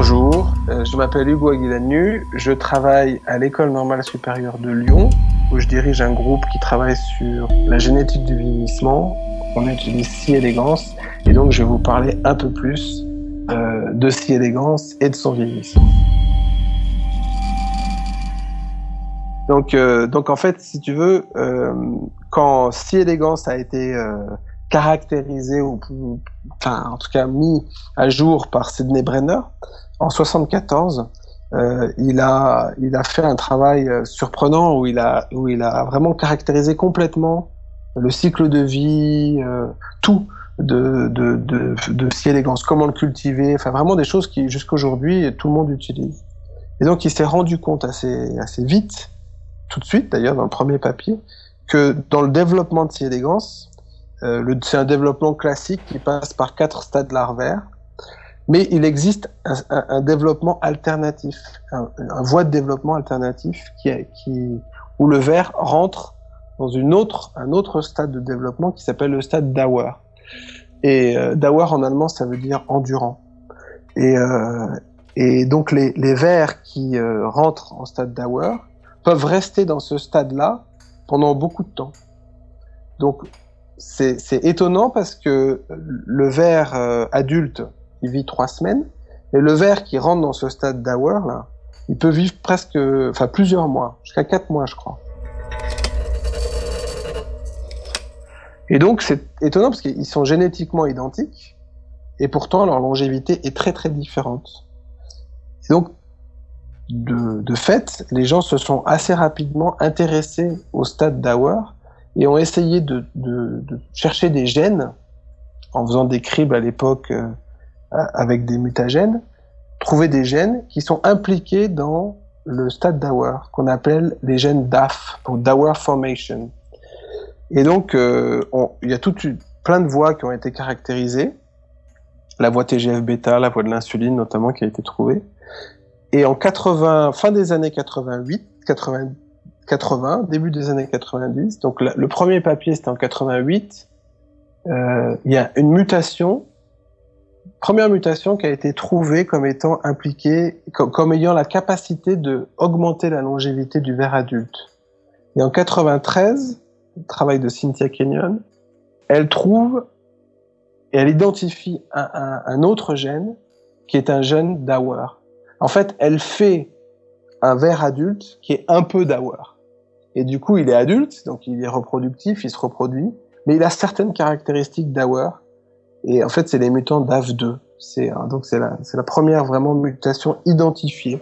Bonjour, euh, je m'appelle Hugo Aguilanu, je travaille à l'École normale supérieure de Lyon, où je dirige un groupe qui travaille sur la génétique du vieillissement. On utilise Si Élégance, et donc je vais vous parler un peu plus euh, de Si Élégance et de son vieillissement. Donc, euh, donc en fait, si tu veux, quand Si Élégance a été caractérisé ou enfin en tout cas mis à jour par Sidney Brenner en 74, euh, il a fait un travail euh, surprenant où il a vraiment caractérisé complètement le cycle de vie, euh, tout de de de, de si élégance, comment le cultiver, enfin vraiment des choses qui jusqu'aujourd'hui tout le monde utilise. Et donc il s'est rendu compte assez vite, tout de suite d'ailleurs dans le premier papier, que dans le développement de si élégance, c'est un développement classique qui passe par quatre stades larvaires, mais il existe un, développement alternatif, un, voie de développement alternatif qui, où le ver rentre dans un autre stade de développement qui s'appelle le stade Dauer. Et euh, Dauer en allemand, ça veut dire endurant. Et, euh, donc les, les vers qui euh, rentrent en stade Dauer peuvent rester dans ce stade-là pendant beaucoup de temps. Donc c'est étonnant parce que le ver euh, adulte, il vit trois semaines, et le ver qui rentre dans ce stade d'hour, là, il peut vivre presque, enfin plusieurs mois, jusqu'à quatre mois, je crois. Et donc c'est étonnant parce qu'ils sont génétiquement identiques, et pourtant leur longévité est très très différente. Et donc de, de fait, les gens se sont assez rapidement intéressés au stade d'hour et ont essayé de, de, de, chercher des gènes en faisant des cribs à l'époque euh, avec des mutagènes, trouver des gènes qui sont impliqués dans le stade d'Auer, qu'on appelle les gènes DAF, pour d'Auer Formation. Et donc, euh, il y a toute plein de voies qui ont été caractérisées, la voie TGF-bêta, la voie de l'insuline notamment qui a été trouvée. Et en 80, fin des années 88, 80, 80, début des années 90. Donc le premier papier c'était en 88. Euh, il y a une mutation, première mutation qui a été trouvée comme étant impliquée, comme, ayant la capacité de augmenter la longévité du ver adulte. Et en 93, le travail de Cynthia Kenyon, elle trouve et elle identifie un autre gène qui est un gène d'Auer. En fait, elle fait un ver adulte qui est un peu d'Auer. Et du coup, il est adulte, donc il est reproductif, il se reproduit, mais il a certaines caractéristiques d'Auer. Et en fait, c'est les mutants d'AV2. C'est donc c'est la, première vraiment mutation identifiée.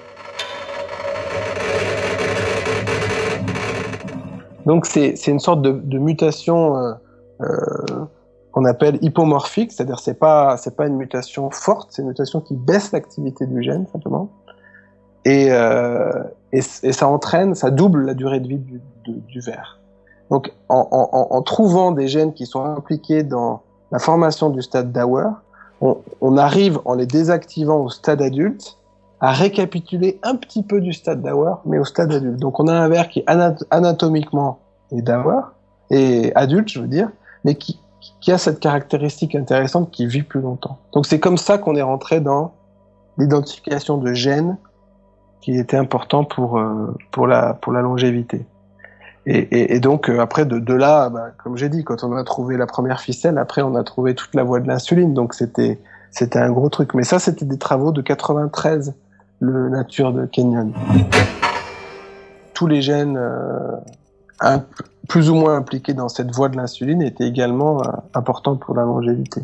Donc c'est une sorte de, mutation euh, euh, qu'on appelle hypomorphique, c'est-à-dire c'est pas c'est pas une mutation forte, c'est une mutation qui baisse l'activité du gène simplement. Et, euh, et, ça entraîne, ça double la durée de vie du, du, du ver. Donc, en, en, en, trouvant des gènes qui sont impliqués dans la formation du stade d'Auer, on, arrive, en les désactivant au stade adulte, à récapituler un petit peu du stade d'Auer, mais au stade adulte. Donc, on a un ver qui anat anatomiquement est d'Auer, et adulte, je veux dire, mais qui, qui a cette caractéristique intéressante qui vit plus longtemps. Donc, c'est comme ça qu'on est rentré dans l'identification de gènes qui était important pour, euh, pour, la, pour la longévité. Et, donc, euh, après, de, là, bah, comme j'ai dit, quand on a trouvé la première ficelle, après, on a trouvé toute la voie de l'insuline. Donc, c'était, c'était un gros truc. Mais ça, c'était des travaux de 93, le nature de Kenyon. Tous les gènes euh, plus ou moins impliqués dans cette voie de l'insuline étaient également euh, importants pour la longévité.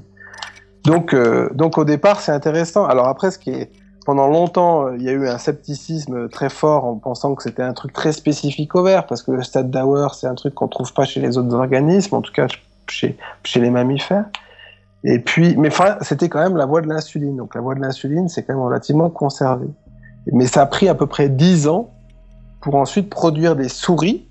Donc, donc au départ, c'est intéressant. Alors après, ce qui est pendant longtemps, il y a eu un scepticisme très fort en pensant que c'était un truc très spécifique au ver, parce que le stade d'Auer, c'est un truc qu'on trouve pas chez les autres organismes, en tout cas chez, chez les mammifères. Et puis, mais enfin, c'était quand même la voie de l'insuline. Donc la voie de l'insuline, c'est quand même relativement conservé. Mais ça a pris à peu près 10 ans pour ensuite produire des souris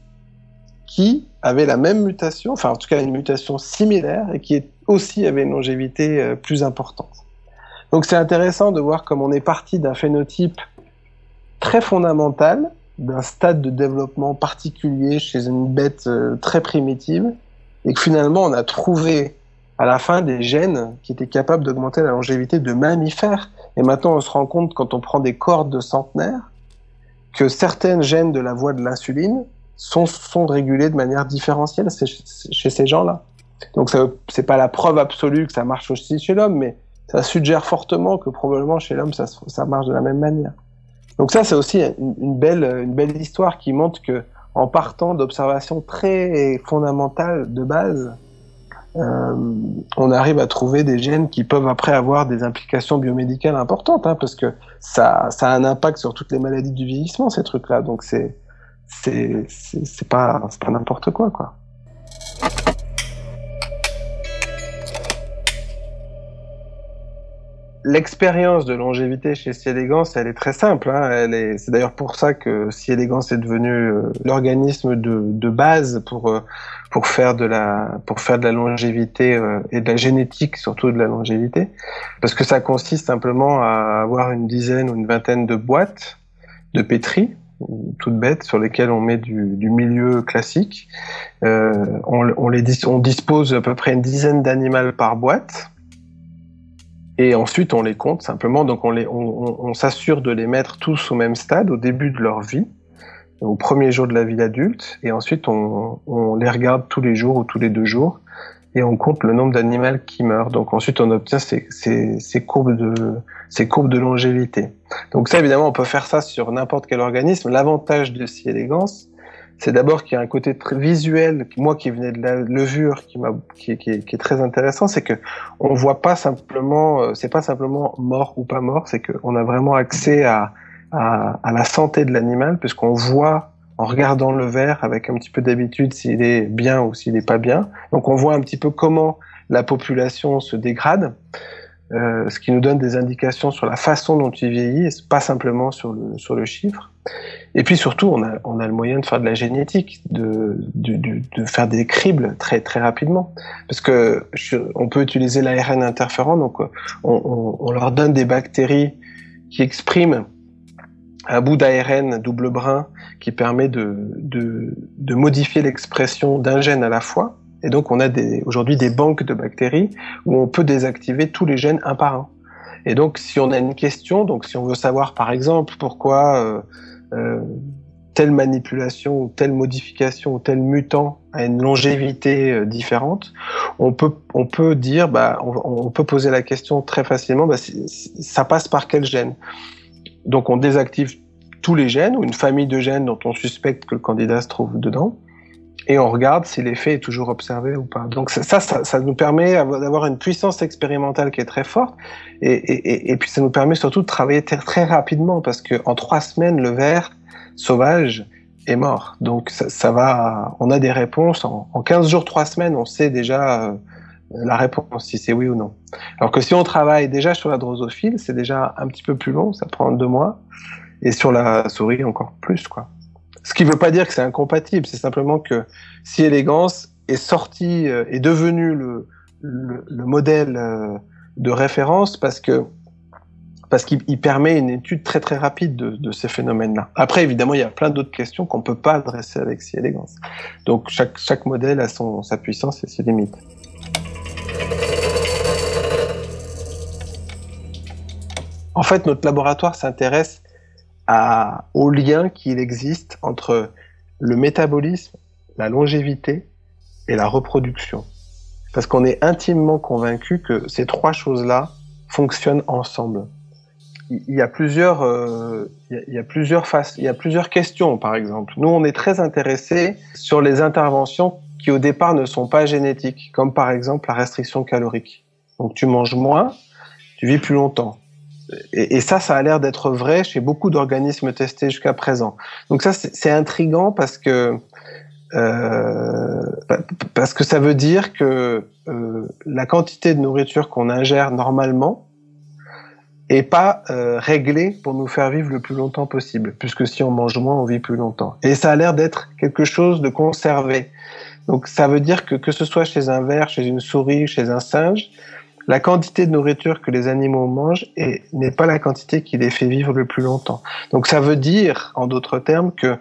qui avaient la même mutation, enfin en tout cas une mutation similaire, et qui aussi avaient une longévité euh, plus importante. Donc c'est intéressant de voir comme on est parti d'un phénotype très fondamental, d'un stade de développement particulier chez une bête euh, très primitive, et que finalement on a trouvé à la fin des gènes qui étaient capables d'augmenter la longévité de mammifères. Et maintenant, on se rend compte, quand on prend des cordes de centenaires, que certaines gènes de la voie de l'insuline sont, sont régulées de manière différentielle chez ces gens-là. Donc, ce n'est pas la preuve absolue que ça marche aussi chez l'homme, mais ça suggère fortement que probablement chez l'homme, ça, marche de la même manière. Donc ça, c'est aussi une, belle, histoire qui montre que en partant d'observations très fondamentales de base, euh, on arrive à trouver des gènes qui peuvent après avoir des implications biomédicales importantes, hein, parce que ça, ça a un impact sur toutes les maladies du vieillissement, ces trucs-là. Donc c'est c'est pas, pas n'importe quoi, quoi. L'expérience de longévité chez Si Elegance, elle est très simple. Hein. c'est d'ailleurs pour ça que Si Elegance est devenu euh, l'organisme de, base pour euh, pour faire de la pour faire de la longévité euh, et de la génétique, surtout de la longévité, parce que ça consiste simplement à avoir une dizaine ou une vingtaine de boîtes de pétri toutes bêtes sur lesquelles on met du, milieu classique. on, les on dispose à peu près une dizaine d'animaux par boîte et ensuite, on les compte simplement. Donc, on, on, s'assure de les mettre tous au même stade au début de leur vie, au premier jour de la vie d'adulte. Et ensuite, on, les regarde tous les jours ou tous les deux jours. Et on compte le nombre d'animaux qui meurent. Donc ensuite, on obtient ces, ces, courbes de, ces courbes de longévité. Donc ça, évidemment, on peut faire ça sur n'importe quel organisme. L'avantage de Si Élégance, c'est d'abord qu'il y a un côté très visuel, moi qui venais de la levure, qui, qui, qui, est, qui est très intéressant, c'est que on voit pas simplement, euh, c'est pas simplement mort ou pas mort, c'est qu'on a vraiment accès à, à, à la santé de l'animal, puisqu'on voit en regardant le verre avec un petit peu d'habitude s'il est bien ou s'il n'est pas bien. Donc on voit un petit peu comment la population se dégrade. Euh, ce qui nous donne des indications sur la façon dont il vieillit, pas simplement sur le, sur le chiffre. Et puis surtout, on a, on a le moyen de faire de la génétique, de, de, de, de faire des cribles très très rapidement, parce que on peut utiliser l'ARN interférent, donc on, on, on, leur donne des bactéries qui expriment un bout d'ARN double brin qui permet de, de, de modifier l'expression d'un gène à la fois. Et donc, on a aujourd'hui des banques de bactéries où on peut désactiver tous les gènes un par un. Et donc, si on a une question, donc si on veut savoir, par exemple, pourquoi euh, euh, telle manipulation ou telle modification ou tel mutant a une longévité euh, différente, on peut on peut dire, bah, on, peut poser la question très facilement, bah, ça passe par quel gène? Donc, on désactive tous les gènes ou une famille de gènes dont on suspecte que le candidat se trouve dedans et on regarde si l'effet est toujours observé ou pas. Donc ça, ça, nous permet d'avoir une puissance expérimentale qui est très forte, et, puis ça nous permet surtout de travailler très, rapidement, parce que en trois semaines, le ver sauvage est mort. Donc ça, va, on a des réponses en, en 15 jours, trois semaines, on sait déjà euh, la réponse si c'est oui ou non. Alors que si on travaille déjà sur la drosophile, c'est déjà un petit peu plus long, ça prend deux mois, et sur la souris encore plus, quoi. Ce qui ne veut pas dire que c'est incompatible, c'est simplement que si élégance est sorti, euh, est devenu le, le, le modèle euh, de référence parce que parce qu'il permet une étude très très rapide de, ces phénomènes-là. Après, évidemment, il y a plein d'autres questions qu'on peut pas adresser avec si élégance. Donc chaque, chaque modèle a son, sa puissance et ses limites. En fait, notre laboratoire s'intéresse au lien qu'il existe entre le métabolisme, la longévité et la reproduction. Parce qu'on est intimement convaincu que ces trois choses-là fonctionnent ensemble. Il y a plusieurs, euh, il, y a, plusieurs faces, il y a plusieurs questions, par exemple. Nous, on est très intéressés sur les interventions qui, au départ, ne sont pas génétiques, comme par exemple la restriction calorique. Donc, tu manges moins, tu vis plus longtemps et, ça, ça a l'air d'être vrai chez beaucoup d'organismes testés jusqu'à présent. Donc ça, c'est intrigant parce que euh, parce que ça veut dire que euh, la quantité de nourriture qu'on ingère normalement est pas euh, réglée pour nous faire vivre le plus longtemps possible, puisque si on mange moins, on vit plus longtemps. Et ça a l'air d'être quelque chose de conservé. Donc ça veut dire que que ce soit chez un ver, chez une souris, chez un singe, la quantité de nourriture que les animaux mangent n'est pas la quantité qui les fait vivre le plus longtemps. Donc ça veut dire, en d'autres termes, que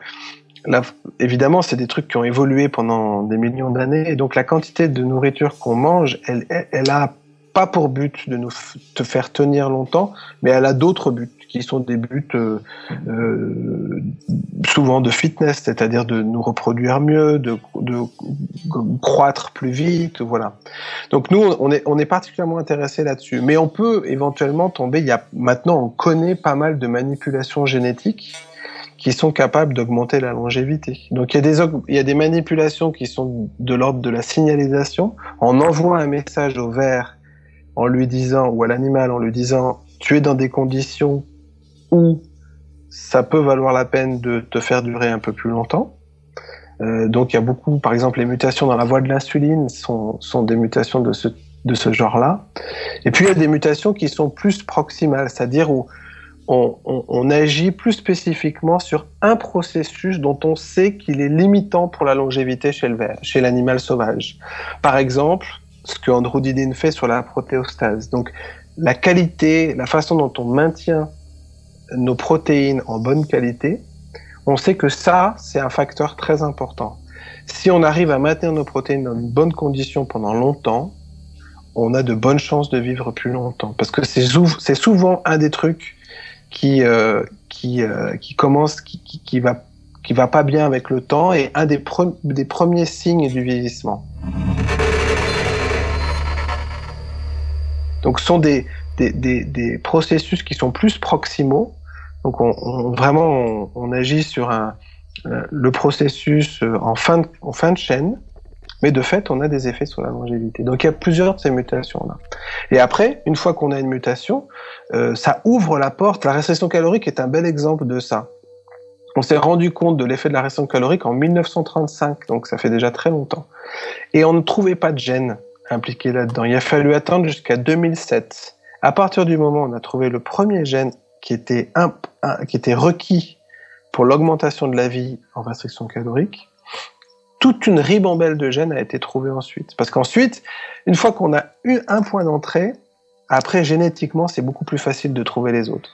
évidemment, c'est des trucs qui ont évolué pendant des millions d'années, et donc la quantité de nourriture qu'on mange, elle, elle, a pas pour but de nous te faire tenir longtemps, mais elle a d'autres buts qui sont des buts euh, euh, souvent de fitness, c'est-à-dire de nous reproduire mieux, de, de, croître plus vite, voilà. Donc nous, on est, on est particulièrement intéressé là-dessus, mais on peut éventuellement tomber. Il y a maintenant, on connaît pas mal de manipulations génétiques qui sont capables d'augmenter la longévité. Donc il y, a des, il y a des manipulations qui sont de l'ordre de la signalisation. On envoie un message au ver en lui disant, ou à l'animal en lui disant, tu es dans des conditions où ça peut valoir la peine de te faire durer un peu plus longtemps. Euh, donc il y a beaucoup, par exemple, les mutations dans la voie de l'insuline sont, des mutations de ce, de ce genre-là. Et puis il y a des mutations qui sont plus proximales, c'est-à-dire où on, agit plus spécifiquement sur un processus dont on sait qu'il est limitant pour la longévité chez chez l'animal sauvage. Par exemple, ce que androidine fait sur la protéostase. Donc, la qualité, la façon dont on maintient nos protéines en bonne qualité, on sait que ça, c'est un facteur très important. Si on arrive à maintenir nos protéines dans une bonne condition pendant longtemps, on a de bonnes chances de vivre plus longtemps. Parce que c'est souvent un des trucs qui euh, qui euh, qui commence qui, qui, qui, va qui va pas bien avec le temps et un des, des premiers signes du vieillissement. Donc ce sont des, des, des, des processus qui sont plus proximaux. Donc on, on vraiment on, on, agit sur un, euh, le processus en fin, de, en fin de chaîne mais de fait, on a des effets sur la longévité. Donc il y a plusieurs de ces mutations-là. Et après, une fois qu'on a une mutation, euh, ça ouvre la porte. La restriction calorique est un bel exemple de ça. On s'est rendu compte de l'effet de la restriction calorique en 1935, donc ça fait déjà très longtemps. Et on ne trouvait pas de gènes impliqués là-dedans. Il a fallu attendre jusqu'à 2007. À partir du moment où on a trouvé le premier gène qui était, qui était requis pour l'augmentation de la vie en restriction calorique, toute une ribambelle de gènes a été trouvée ensuite. Parce qu'ensuite, une fois qu'on a eu un point d'entrée, après, génétiquement, c'est beaucoup plus facile de trouver les autres.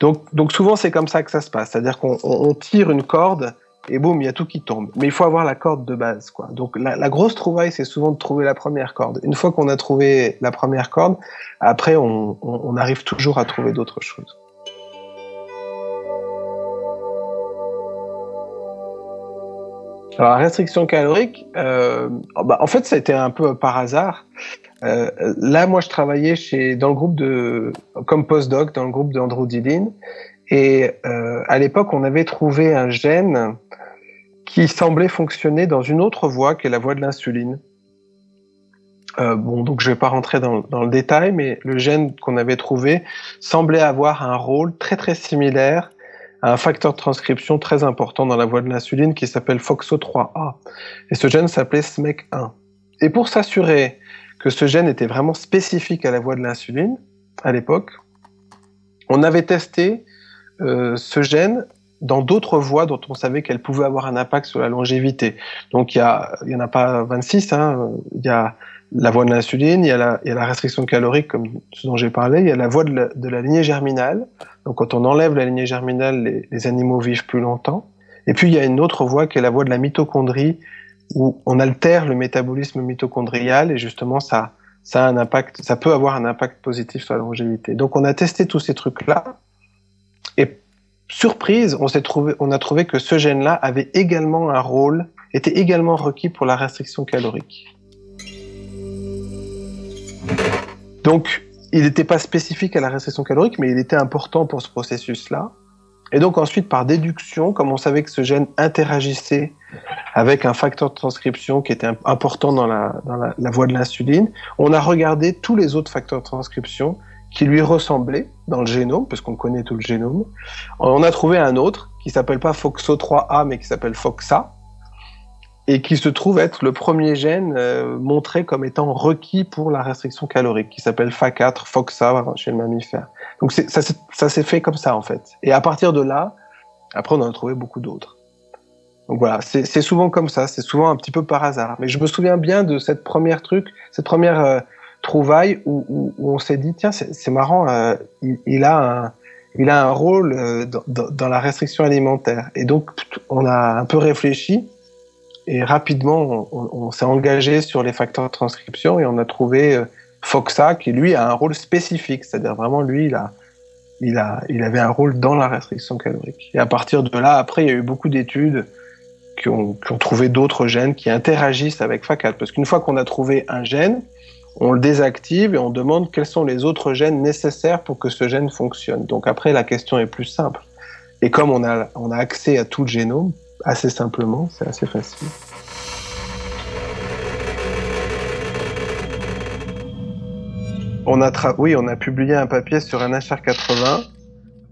Donc, donc souvent, c'est comme ça que ça se passe. C'est-à-dire qu'on tire une corde et boum, il y a tout qui tombe. Mais il faut avoir la corde de base, quoi. Donc, la, grosse trouvaille, c'est souvent de trouver la première corde. Une fois qu'on a trouvé la première corde, après, on, arrive toujours à trouver d'autres choses. Alors, la restriction calorique, euh, oh, bah, en fait, ça a été un peu par hasard. Euh, là, moi, je travaillais chez, dans le groupe de, comme postdoc, dans le groupe d'androdidine. Et euh, à l'époque, on avait trouvé un gène qui semblait fonctionner dans une autre voie, qui est la voie de l'insuline. Euh, bon, donc je vais pas rentrer dans, le détail, mais le gène qu'on avait trouvé semblait avoir un rôle très très similaire un facteur de transcription très important dans la voie de l'insuline qui s'appelle FOXO3A. Et ce gène s'appelait SMEC1. Et pour s'assurer que ce gène était vraiment spécifique à la voie de l'insuline, à l'époque, on avait testé euh, ce gène dans d'autres voies dont on savait qu'elles pouvaient avoir un impact sur la longévité. Donc il y, a, y en a pas 26, hein, il y a la voie de l'insuline, il, y a la, y a la restriction calorique, comme ce dont j'ai parlé, il y a la voie de la, de la, lignée germinale. Donc quand on enlève la lignée germinale, les, les, animaux vivent plus longtemps. Et puis il y a une autre voie qui est la voie de la mitochondrie, où on altère le métabolisme mitochondrial et justement ça, ça a un impact, ça peut avoir un impact positif sur la longévité. Donc on a testé tous ces trucs-là et surprise, on a trouvé que ce gène-là avait également un rôle, était également requis pour la restriction calorique. Donc, il n'était pas spécifique à la restriction calorique, mais il était important pour ce processus-là. Et donc ensuite, par déduction, comme on savait que ce gène interagissait avec un facteur de transcription qui était important dans la voie de l'insuline, on a regardé tous les autres facteurs de transcription qui lui ressemblaient dans le génome, parce qu'on connaît tout le génome. On a trouvé un autre qui s'appelle pas FOXO3A, mais qui s'appelle FOXA, et qui se trouve être le premier gène euh, montré comme étant requis pour la restriction calorique, qui s'appelle FA4, FOXA chez le mammifère. Donc ça, ça s'est fait comme ça en fait. Et à partir de là, après on en a trouvé beaucoup d'autres. Donc voilà, c'est souvent comme ça, c'est souvent un petit peu par hasard. Mais je me souviens bien de cette première truc, cette première euh, trouvaille où, où, où, on s'est dit tiens c'est marrant, euh, il, il, a un, il a un rôle euh, dans, dans, la restriction alimentaire. Et donc, on a un peu réfléchi et rapidement, on, on s'est engagé sur les facteurs de transcription et on a trouvé euh, FOXA qui, lui, a un rôle spécifique. C'est-à-dire vraiment, lui, il, a, il, a, il avait un rôle dans la restriction calorique. Et à partir de là, après, il y a eu beaucoup d'études qui ont, qui ont trouvé d'autres gènes qui interagissent avec FACAL. Parce qu'une fois qu'on a trouvé un gène, on le désactive et on demande quels sont les autres gènes nécessaires pour que ce gène fonctionne. Donc après, la question est plus simple. Et comme on a, on a accès à tout le génome, assez simplement, c'est assez facile. On a oui, on a publié un papier sur NHR80.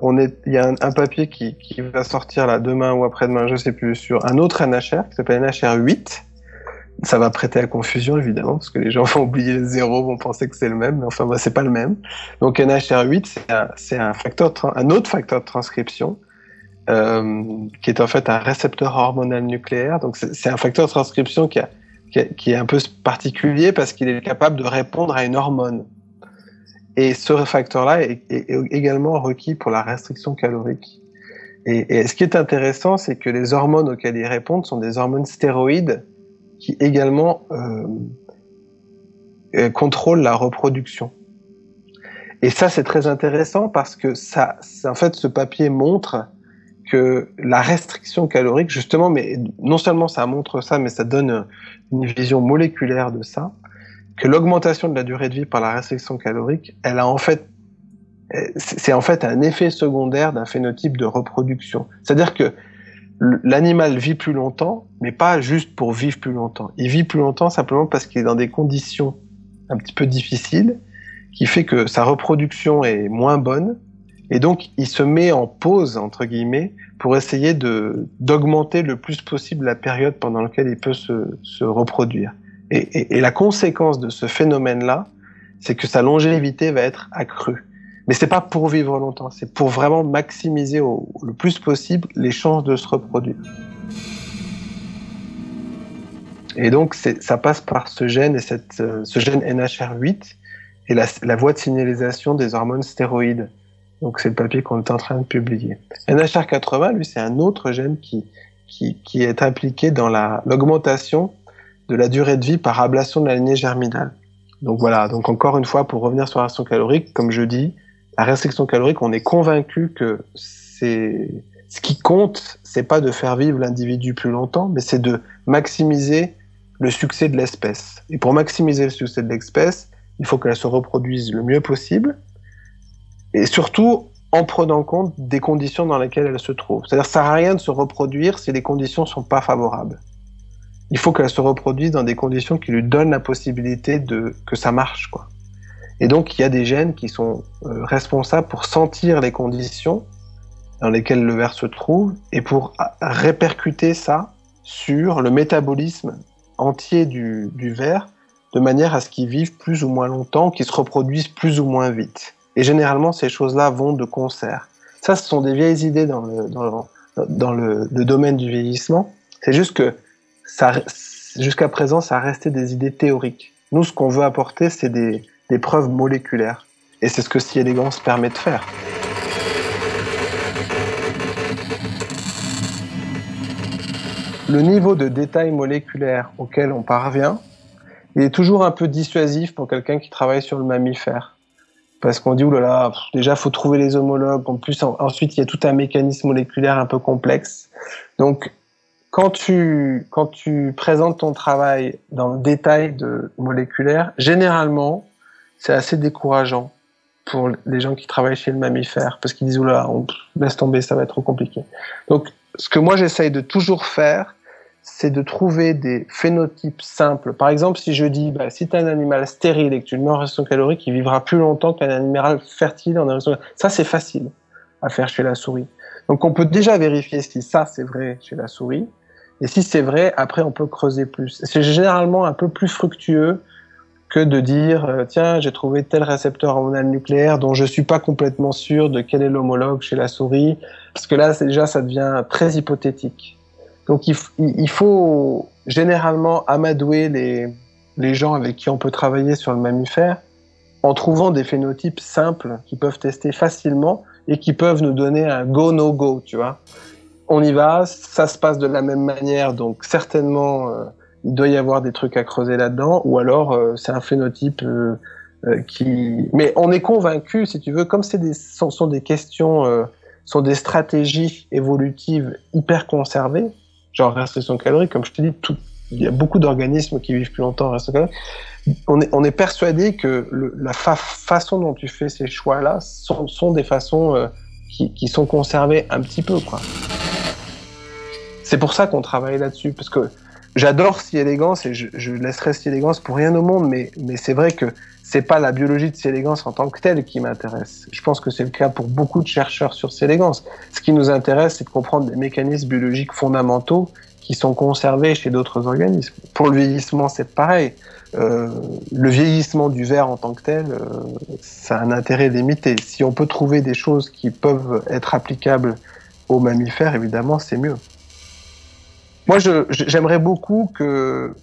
On est, il y a un, papier qui, qui, va sortir là demain ou après-demain, je sais plus, sur un autre NHR qui s'appelle NHR8 ça va prêter à confusion évidemment parce que les gens vont oublier le zéro, vont penser que c'est le même, mais enfin bah, c'est pas le même. Donc NHR8 c'est un, facteur, un autre facteur de transcription euh, qui est en fait un récepteur hormonal nucléaire. Donc c'est un facteur de transcription qui, a, qui, est un peu particulier parce qu'il est capable de répondre à une hormone. Et ce facteur-là est, également requis pour la restriction calorique. Et, et ce qui est intéressant, c'est que les hormones auxquelles il répond sont des hormones stéroïdes qui également euh, euh, contrôle la reproduction. Et ça, c'est très intéressant parce que ça, en fait, ce papier montre que la restriction calorique, justement, mais non seulement ça montre ça, mais ça donne une vision moléculaire de ça, que l'augmentation de la durée de vie par la restriction calorique, elle a en fait, c'est en fait un effet secondaire d'un phénotype de reproduction. C'est-à-dire que l'animal vit plus longtemps, mais pas juste pour vivre plus longtemps. Il vit plus longtemps simplement parce qu'il est dans des conditions un petit peu difficiles, qui fait que sa reproduction est moins bonne, et donc il se met en pause entre guillemets pour essayer d'augmenter le plus possible la période pendant laquelle il peut se, se reproduire. Et, et, et la conséquence de ce phénomène-là, c'est que sa longévité va être accrue. Mais c'est pas pour vivre longtemps, c'est pour vraiment maximiser le plus possible les chances de se reproduire. Et donc ça passe par ce gène et cette, euh, ce gène NHR8 et la, la, voie de signalisation des hormones stéroïdes. Donc c'est le papier qu'on est en train de publier. NHR80, lui, c'est un autre gène qui, qui, qui est impliqué dans l'augmentation de la durée de vie par ablation de la lignée germinale. Donc voilà, donc encore une fois, pour revenir sur la ration calorique, comme je dis, la restriction calorique, on est convaincu que c'est ce qui compte, c'est pas de faire vivre l'individu plus longtemps, mais c'est de maximiser le succès de l'espèce. Et pour maximiser le succès de l'espèce, il faut qu'elle se reproduise le mieux possible, et surtout en prenant compte des conditions dans lesquelles elle se trouve. C'est-à-dire, ça sert à rien de se reproduire si les conditions sont pas favorables. Il faut qu'elle se reproduise dans des conditions qui lui donnent la possibilité de que ça marche, quoi. Et donc, il y a des gènes qui sont euh, responsables pour sentir les conditions dans lesquelles le ver se trouve et pour répercuter ça sur le métabolisme entier du, du ver de manière à ce qu'il vive plus ou moins longtemps, qu'il se reproduise plus ou moins vite. Et généralement, ces choses-là vont de concert. Ça, ce sont des vieilles idées dans le, dans le, dans le, domaine du vieillissement. C'est juste que jusqu'à présent, ça resté des idées théoriques. Nous, ce qu'on veut apporter, c'est des, des preuves moléculaires. Et c'est ce que Si Elegance permet de faire. Le niveau de détail moléculaire auquel on parvient, il est toujours un peu dissuasif pour quelqu'un qui travaille sur le mammifère. Parce qu'on dit, oulala, déjà, faut trouver les homologues. En plus, ensuite, il y a tout un mécanisme moléculaire un peu complexe. Donc, quand tu, quand tu présentes ton travail dans le détail de moléculaire, généralement, c'est assez décourageant pour les gens qui travaillent chez le mammifère, parce qu'ils disent, oula, on laisse tomber, ça va être trop compliqué. Donc, ce que moi j'essaye de toujours faire, c'est de trouver des phénotypes simples. Par exemple, si je dis, bah, si tu as un animal stérile et que tu le mets en restriction calorique, il vivra plus longtemps qu'un animal fertile en restriction calorique. Ça, c'est facile à faire chez la souris. Donc, on peut déjà vérifier si ça, c'est vrai chez la souris. Et si c'est vrai, après, on peut creuser plus. C'est généralement un peu plus fructueux que de dire euh, tiens j'ai trouvé tel récepteur hormonal nucléaire dont je suis pas complètement sûr de quel est l'homologue chez la souris parce que là déjà ça devient très hypothétique donc il, faut généralement amadouer les, les gens avec qui on peut travailler sur le mammifère en trouvant des phénotypes simples qui peuvent tester facilement et qui peuvent nous donner un go-no-go, tu vois. On y va, ça se passe de la même manière, donc certainement euh, il doit y avoir des trucs à creuser là-dedans, ou alors euh, c'est un phénotype euh, qui... Mais on est convaincu, si tu veux, comme c'est des, sont, des questions, sont des stratégies évolutives hyper conservées, genre restriction calorique, comme je te dis, tout, il y a beaucoup d'organismes qui vivent plus longtemps en restriction calorique, on est, on est persuadé que la fa façon dont tu fais ces choix-là sont, sont, des façons euh, qui, qui, sont conservées un petit peu. quoi. C'est pour ça qu'on travaille là-dessus, parce que j'adore si élégance et je, je laisserai si élégance pour rien au monde, mais, mais c'est vrai que c'est pas la biologie de si élégance en tant que telle qui m'intéresse. Je pense que c'est le cas pour beaucoup de chercheurs sur si élégance. Ce qui nous intéresse, c'est de comprendre des mécanismes biologiques fondamentaux qui sont conservés chez d'autres organismes. Pour le vieillissement, c'est pareil. Euh, le vieillissement du verre en tant que tel, euh, ça a un intérêt limité. Si on peut trouver des choses qui peuvent être applicables aux mammifères, évidemment, c'est mieux. Moi, j'aimerais beaucoup que,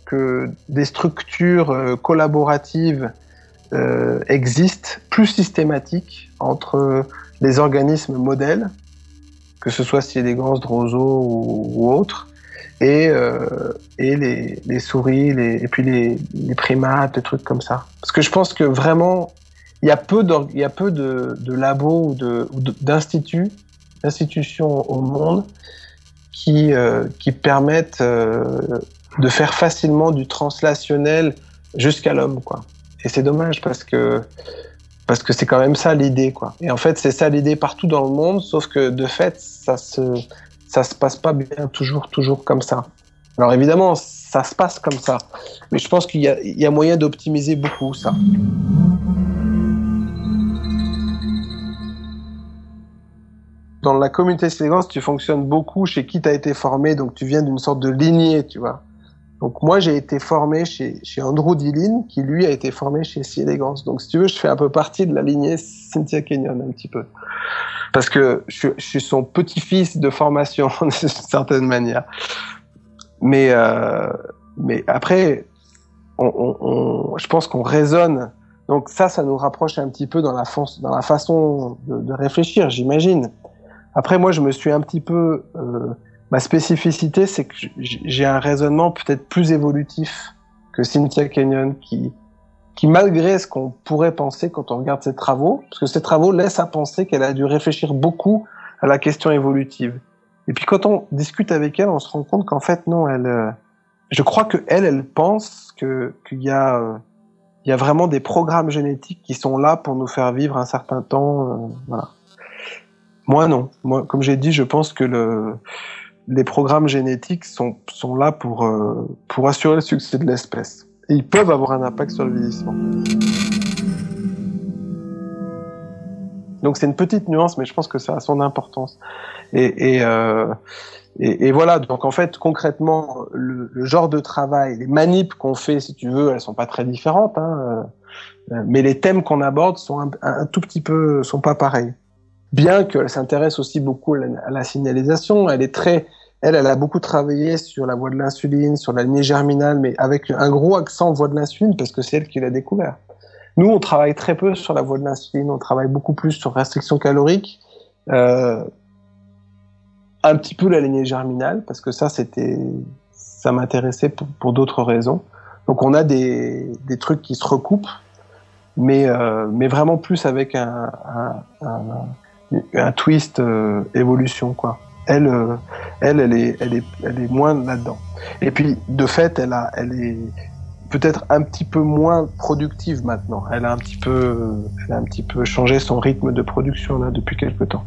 des structures euh, collaboratives euh, existent plus systématiques entre les organismes modèles, que ce soit Siedegans, Drozo ou, ou autres, et, euh, les, souris, et puis les, primates, des trucs comme ça. Parce que je pense que vraiment, il y a peu, de labos ou d'instituts, d'institutions au monde qui, euh, qui permettent euh, de faire facilement du translationnel jusqu'à l'homme. Et c'est dommage parce que parce que c'est quand même ça l'idée. Et en fait, c'est ça l'idée partout dans le monde, sauf que de fait, ça se ça se passe pas bien toujours, toujours comme ça. Alors évidemment, ça se passe comme ça, mais je pense qu'il y, a moyen d'optimiser beaucoup ça. Dans la communauté silence, tu fonctionnes beaucoup chez qui tu as été formé, donc tu viens d'une sorte de lignée, tu vois. Donc moi, j'ai été formé chez, Andrew Dillon, qui lui a été formé chez Elegance. Donc si tu veux, je fais un peu partie de la lignée Cynthia Kenyon, un petit peu parce que je, suis son petit-fils de formation d'une certaine manière. Mais euh, mais après, je pense qu'on raisonne. Donc ça, ça nous rapproche un petit peu dans la, façon de réfléchir, j'imagine. Après, moi, je me suis un petit peu euh, ma spécificité, c'est que j'ai un raisonnement peut-être plus évolutif que Cynthia Kenyon, qui qui malgré ce qu'on pourrait penser quand on regarde ses travaux, parce que ses travaux laissent à penser qu'elle a dû réfléchir beaucoup à la question évolutive. Et puis quand on discute avec elle, on se rend compte qu'en fait non, elle, euh, je crois que elle, pense que qu'il y a, euh, il y a vraiment des programmes génétiques qui sont là pour nous faire vivre un certain temps. Euh, voilà. Moi non, moi comme j'ai dit, je pense que le, les programmes génétiques sont sont là pour pour assurer le succès de l'espèce ils peuvent avoir un impact sur le vieillissement. Donc c'est une petite nuance, mais je pense que ça a son importance. Et, et, euh, et, voilà, donc en fait, concrètement, le, le genre de travail, les manips qu'on fait, si tu veux, elles sont pas très différentes, hein, euh, mais les thèmes qu'on aborde sont un, tout petit peu, sont pas pareils. Bien qu'elle s'intéresse aussi beaucoup à la, signalisation, elle est très elle, elle a beaucoup travaillé sur la voie de l'insuline, sur la lignée germinale, mais avec un gros accent voie de l'insuline parce que c'est elle qui l'a découvert. Nous, on travaille très peu sur la voie de l'insuline, on travaille beaucoup plus sur restriction calorique, euh, un petit peu la lignée germinale parce que ça, c'était, ça m'intéressait pour, d'autres raisons. Donc, on a des, des trucs qui se recoupent, mais, euh, mais vraiment plus avec un, un twist euh, évolution, quoi elle, euh, elle, elle est, elle est, elle est moins là-dedans. Et puis, de fait, elle a, elle est peut-être un petit peu moins productive maintenant. Elle a un petit peu, elle a un petit peu changé son rythme de production là depuis quelque temps.